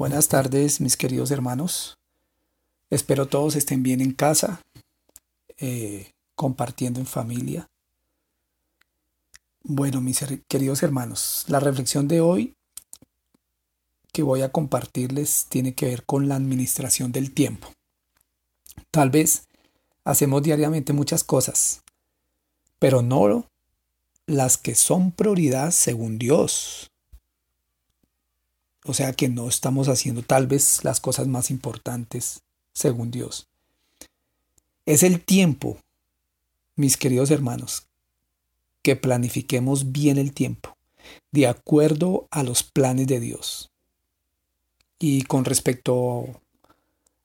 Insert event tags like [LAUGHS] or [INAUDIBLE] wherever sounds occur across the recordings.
Buenas tardes, mis queridos hermanos. Espero todos estén bien en casa, eh, compartiendo en familia. Bueno, mis queridos hermanos, la reflexión de hoy que voy a compartirles tiene que ver con la administración del tiempo. Tal vez hacemos diariamente muchas cosas, pero no las que son prioridad según Dios. O sea que no estamos haciendo tal vez las cosas más importantes según Dios. Es el tiempo, mis queridos hermanos, que planifiquemos bien el tiempo, de acuerdo a los planes de Dios. Y con respecto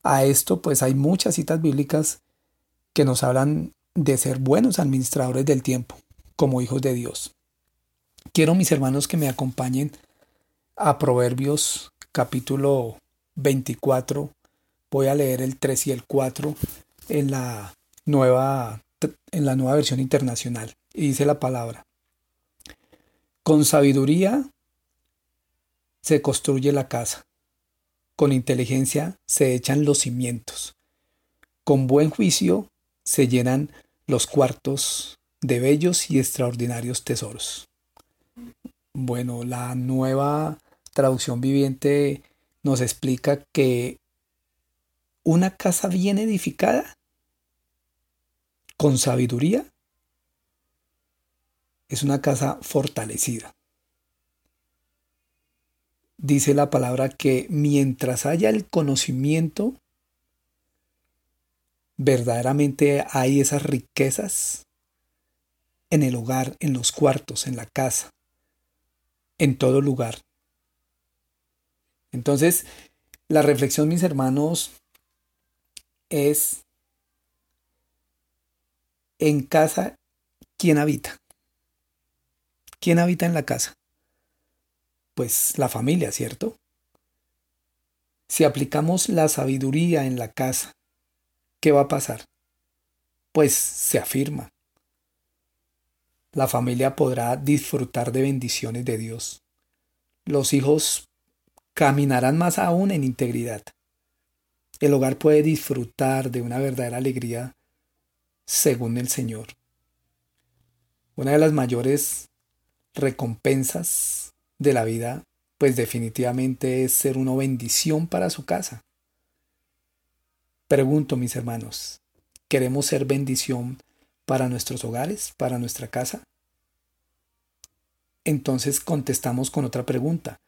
a esto, pues hay muchas citas bíblicas que nos hablan de ser buenos administradores del tiempo, como hijos de Dios. Quiero, mis hermanos, que me acompañen a Proverbios capítulo 24. Voy a leer el 3 y el 4 en la nueva, en la nueva versión internacional. Y dice la palabra. Con sabiduría se construye la casa. Con inteligencia se echan los cimientos. Con buen juicio se llenan los cuartos de bellos y extraordinarios tesoros. Bueno, la nueva traducción viviente nos explica que una casa bien edificada, con sabiduría, es una casa fortalecida. Dice la palabra que mientras haya el conocimiento, verdaderamente hay esas riquezas en el hogar, en los cuartos, en la casa, en todo lugar. Entonces, la reflexión, mis hermanos, es en casa, ¿quién habita? ¿Quién habita en la casa? Pues la familia, ¿cierto? Si aplicamos la sabiduría en la casa, ¿qué va a pasar? Pues se afirma. La familia podrá disfrutar de bendiciones de Dios. Los hijos caminarán más aún en integridad. El hogar puede disfrutar de una verdadera alegría según el Señor. Una de las mayores recompensas de la vida, pues definitivamente es ser una bendición para su casa. Pregunto, mis hermanos, ¿queremos ser bendición para nuestros hogares, para nuestra casa? Entonces contestamos con otra pregunta.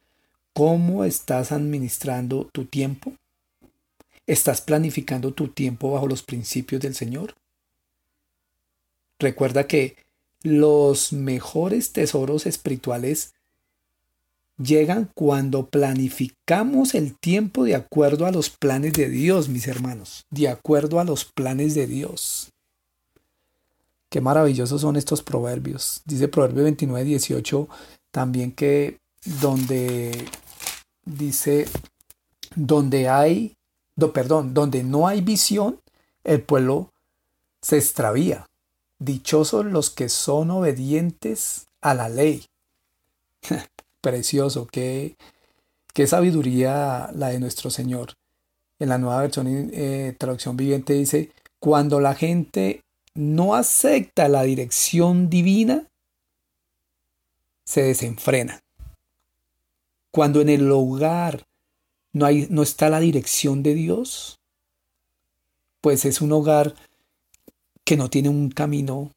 ¿Cómo estás administrando tu tiempo? ¿Estás planificando tu tiempo bajo los principios del Señor? Recuerda que los mejores tesoros espirituales llegan cuando planificamos el tiempo de acuerdo a los planes de Dios, mis hermanos, de acuerdo a los planes de Dios. Qué maravillosos son estos proverbios. Dice Proverbio 29, 18 también que donde dice, donde hay, perdón, donde no hay visión, el pueblo se extravía. Dichosos los que son obedientes a la ley. [LAUGHS] Precioso, qué, qué sabiduría la de nuestro Señor. En la nueva versión eh, traducción viviente dice, cuando la gente no acepta la dirección divina, se desenfrena. Cuando en el hogar no, hay, no está la dirección de Dios, pues es un hogar que no tiene un camino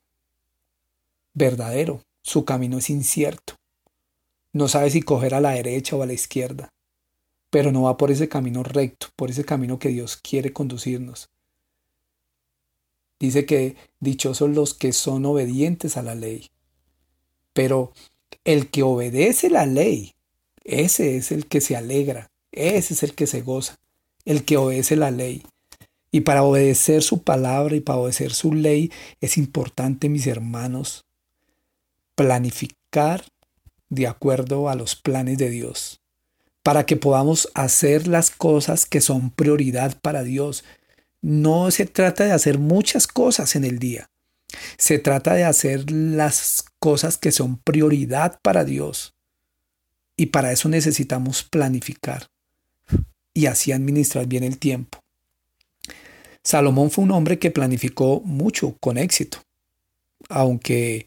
verdadero. Su camino es incierto. No sabe si coger a la derecha o a la izquierda, pero no va por ese camino recto, por ese camino que Dios quiere conducirnos. Dice que dichosos los que son obedientes a la ley. Pero el que obedece la ley ese es el que se alegra, ese es el que se goza, el que obedece la ley. Y para obedecer su palabra y para obedecer su ley es importante, mis hermanos, planificar de acuerdo a los planes de Dios, para que podamos hacer las cosas que son prioridad para Dios. No se trata de hacer muchas cosas en el día, se trata de hacer las cosas que son prioridad para Dios. Y para eso necesitamos planificar. y así administrar bien el tiempo. Salomón fue un hombre que planificó mucho con éxito, aunque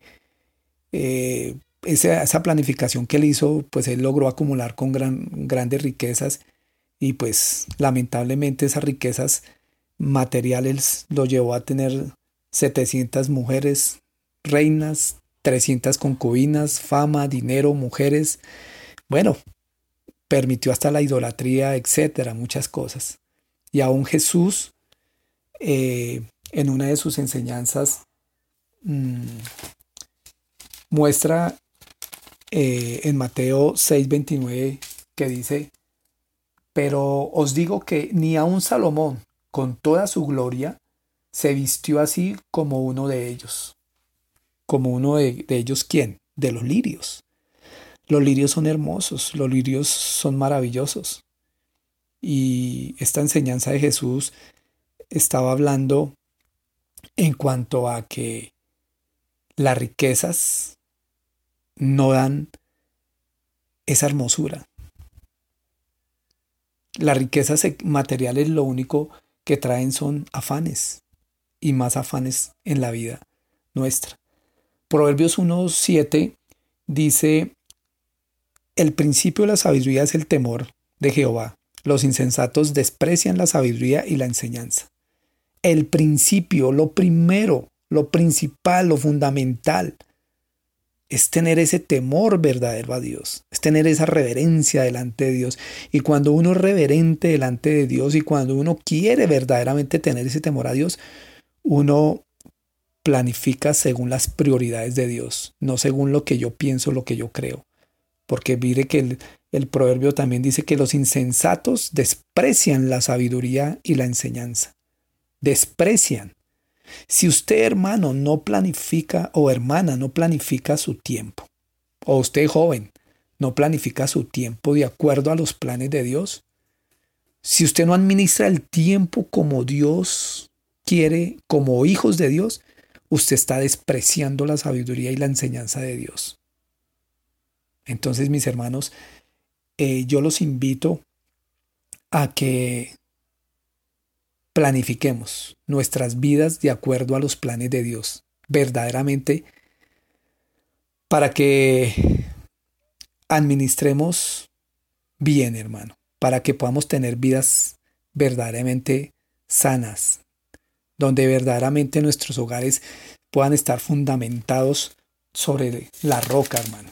eh, esa, planificación que él hizo, pues él logró acumular con gran, grandes riquezas y pues lamentablemente esas riquezas materiales lo llevó a tener 700 mujeres reinas, 300 concubinas, fama, dinero, mujeres. Bueno, permitió hasta la idolatría, etcétera, muchas cosas. Y aún Jesús, eh, en una de sus enseñanzas, mm, muestra eh, en Mateo 6:29 que dice, pero os digo que ni aun Salomón, con toda su gloria, se vistió así como uno de ellos. Como uno de, de ellos, ¿quién? De los lirios. Los lirios son hermosos, los lirios son maravillosos. Y esta enseñanza de Jesús estaba hablando en cuanto a que las riquezas no dan esa hermosura. Las riquezas materiales lo único que traen son afanes y más afanes en la vida nuestra. Proverbios 1.7 dice, el principio de la sabiduría es el temor de Jehová. Los insensatos desprecian la sabiduría y la enseñanza. El principio, lo primero, lo principal, lo fundamental, es tener ese temor verdadero a Dios, es tener esa reverencia delante de Dios. Y cuando uno es reverente delante de Dios y cuando uno quiere verdaderamente tener ese temor a Dios, uno planifica según las prioridades de Dios, no según lo que yo pienso, lo que yo creo. Porque mire que el, el proverbio también dice que los insensatos desprecian la sabiduría y la enseñanza. Desprecian. Si usted, hermano, no planifica o hermana, no planifica su tiempo, o usted joven, no planifica su tiempo de acuerdo a los planes de Dios, si usted no administra el tiempo como Dios quiere, como hijos de Dios, usted está despreciando la sabiduría y la enseñanza de Dios. Entonces, mis hermanos, eh, yo los invito a que planifiquemos nuestras vidas de acuerdo a los planes de Dios, verdaderamente, para que administremos bien, hermano, para que podamos tener vidas verdaderamente sanas, donde verdaderamente nuestros hogares puedan estar fundamentados sobre la roca, hermano.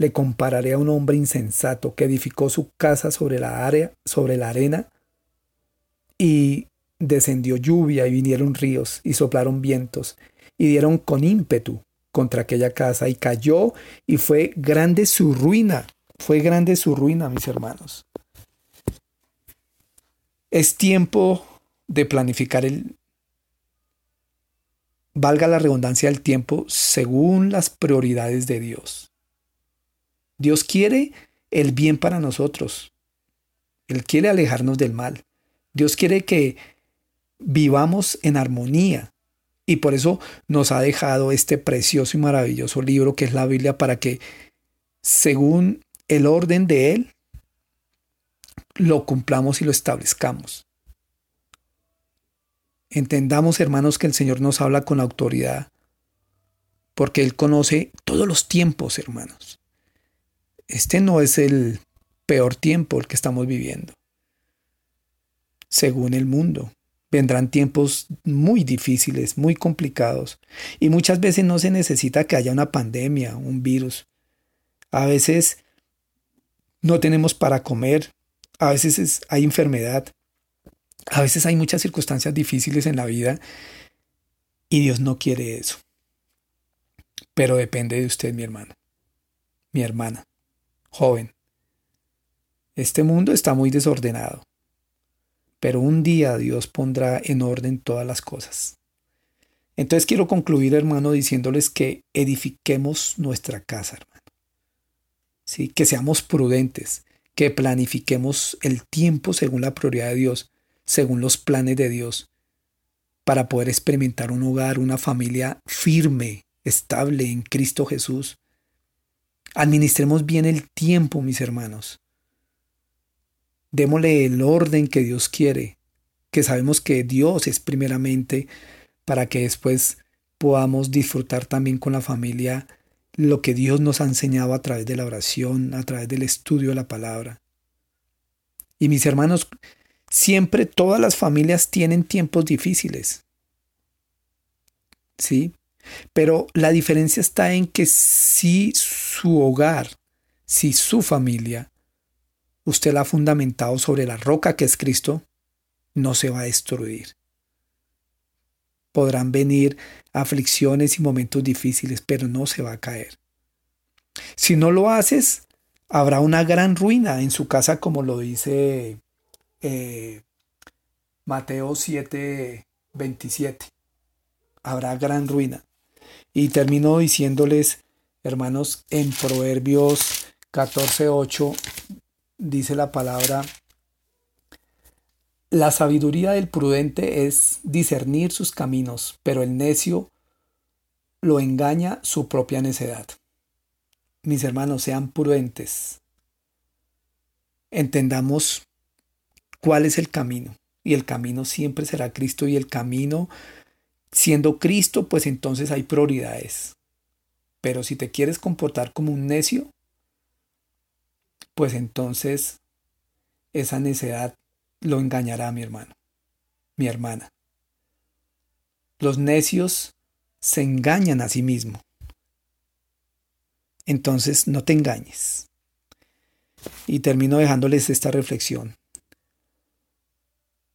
le compararé a un hombre insensato que edificó su casa sobre la área, sobre la arena, y descendió lluvia y vinieron ríos y soplaron vientos y dieron con ímpetu contra aquella casa y cayó y fue grande su ruina, fue grande su ruina, mis hermanos. Es tiempo de planificar el, valga la redundancia del tiempo, según las prioridades de Dios. Dios quiere el bien para nosotros. Él quiere alejarnos del mal. Dios quiere que vivamos en armonía y por eso nos ha dejado este precioso y maravilloso libro que es la Biblia para que según el orden de Él lo cumplamos y lo establezcamos. Entendamos, hermanos, que el Señor nos habla con autoridad, porque Él conoce todos los tiempos, hermanos. Este no es el peor tiempo el que estamos viviendo según el mundo. Vendrán tiempos muy difíciles, muy complicados, y muchas veces no se necesita que haya una pandemia, un virus. A veces no tenemos para comer, a veces hay enfermedad, a veces hay muchas circunstancias difíciles en la vida y Dios no quiere eso. Pero depende de usted, mi hermano, mi hermana, joven. Este mundo está muy desordenado. pero un día Dios pondrá en orden todas las cosas. Entonces quiero concluir, hermano, diciéndoles que edifiquemos nuestra casa, hermano. ¿Sí? Que seamos prudentes, que planifiquemos el tiempo según la prioridad de Dios, según los planes de Dios, para poder experimentar un hogar, una familia firme, estable en Cristo Jesús. Administremos bien el tiempo, mis hermanos. Démosle el orden que Dios quiere, que sabemos que Dios es primeramente para que después podamos disfrutar también con la familia lo que Dios nos ha enseñado a través de la oración, a través del estudio de la palabra. Y mis hermanos, siempre todas las familias tienen tiempos difíciles. ¿Sí? Pero la diferencia está en que si su hogar, si su familia, usted la ha fundamentado sobre la roca que es Cristo, no se va a destruir. Podrán venir aflicciones y momentos difíciles, pero no se va a caer. Si no lo haces, habrá una gran ruina en su casa, como lo dice eh, Mateo 7, 27. Habrá gran ruina. Y termino diciéndoles, hermanos, en Proverbios 14, 8, dice la palabra, la sabiduría del prudente es discernir sus caminos, pero el necio lo engaña su propia necedad. Mis hermanos, sean prudentes. Entendamos cuál es el camino. Y el camino siempre será Cristo y el camino, siendo Cristo, pues entonces hay prioridades. Pero si te quieres comportar como un necio, pues entonces esa necedad lo engañará mi hermano, mi hermana. Los necios se engañan a sí mismos. Entonces no te engañes. Y termino dejándoles esta reflexión.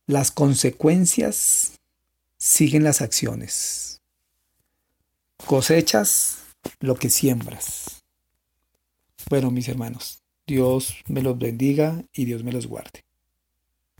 Las consecuencias siguen las acciones. Cosechas lo que siembras. Bueno, mis hermanos, Dios me los bendiga y Dios me los guarde.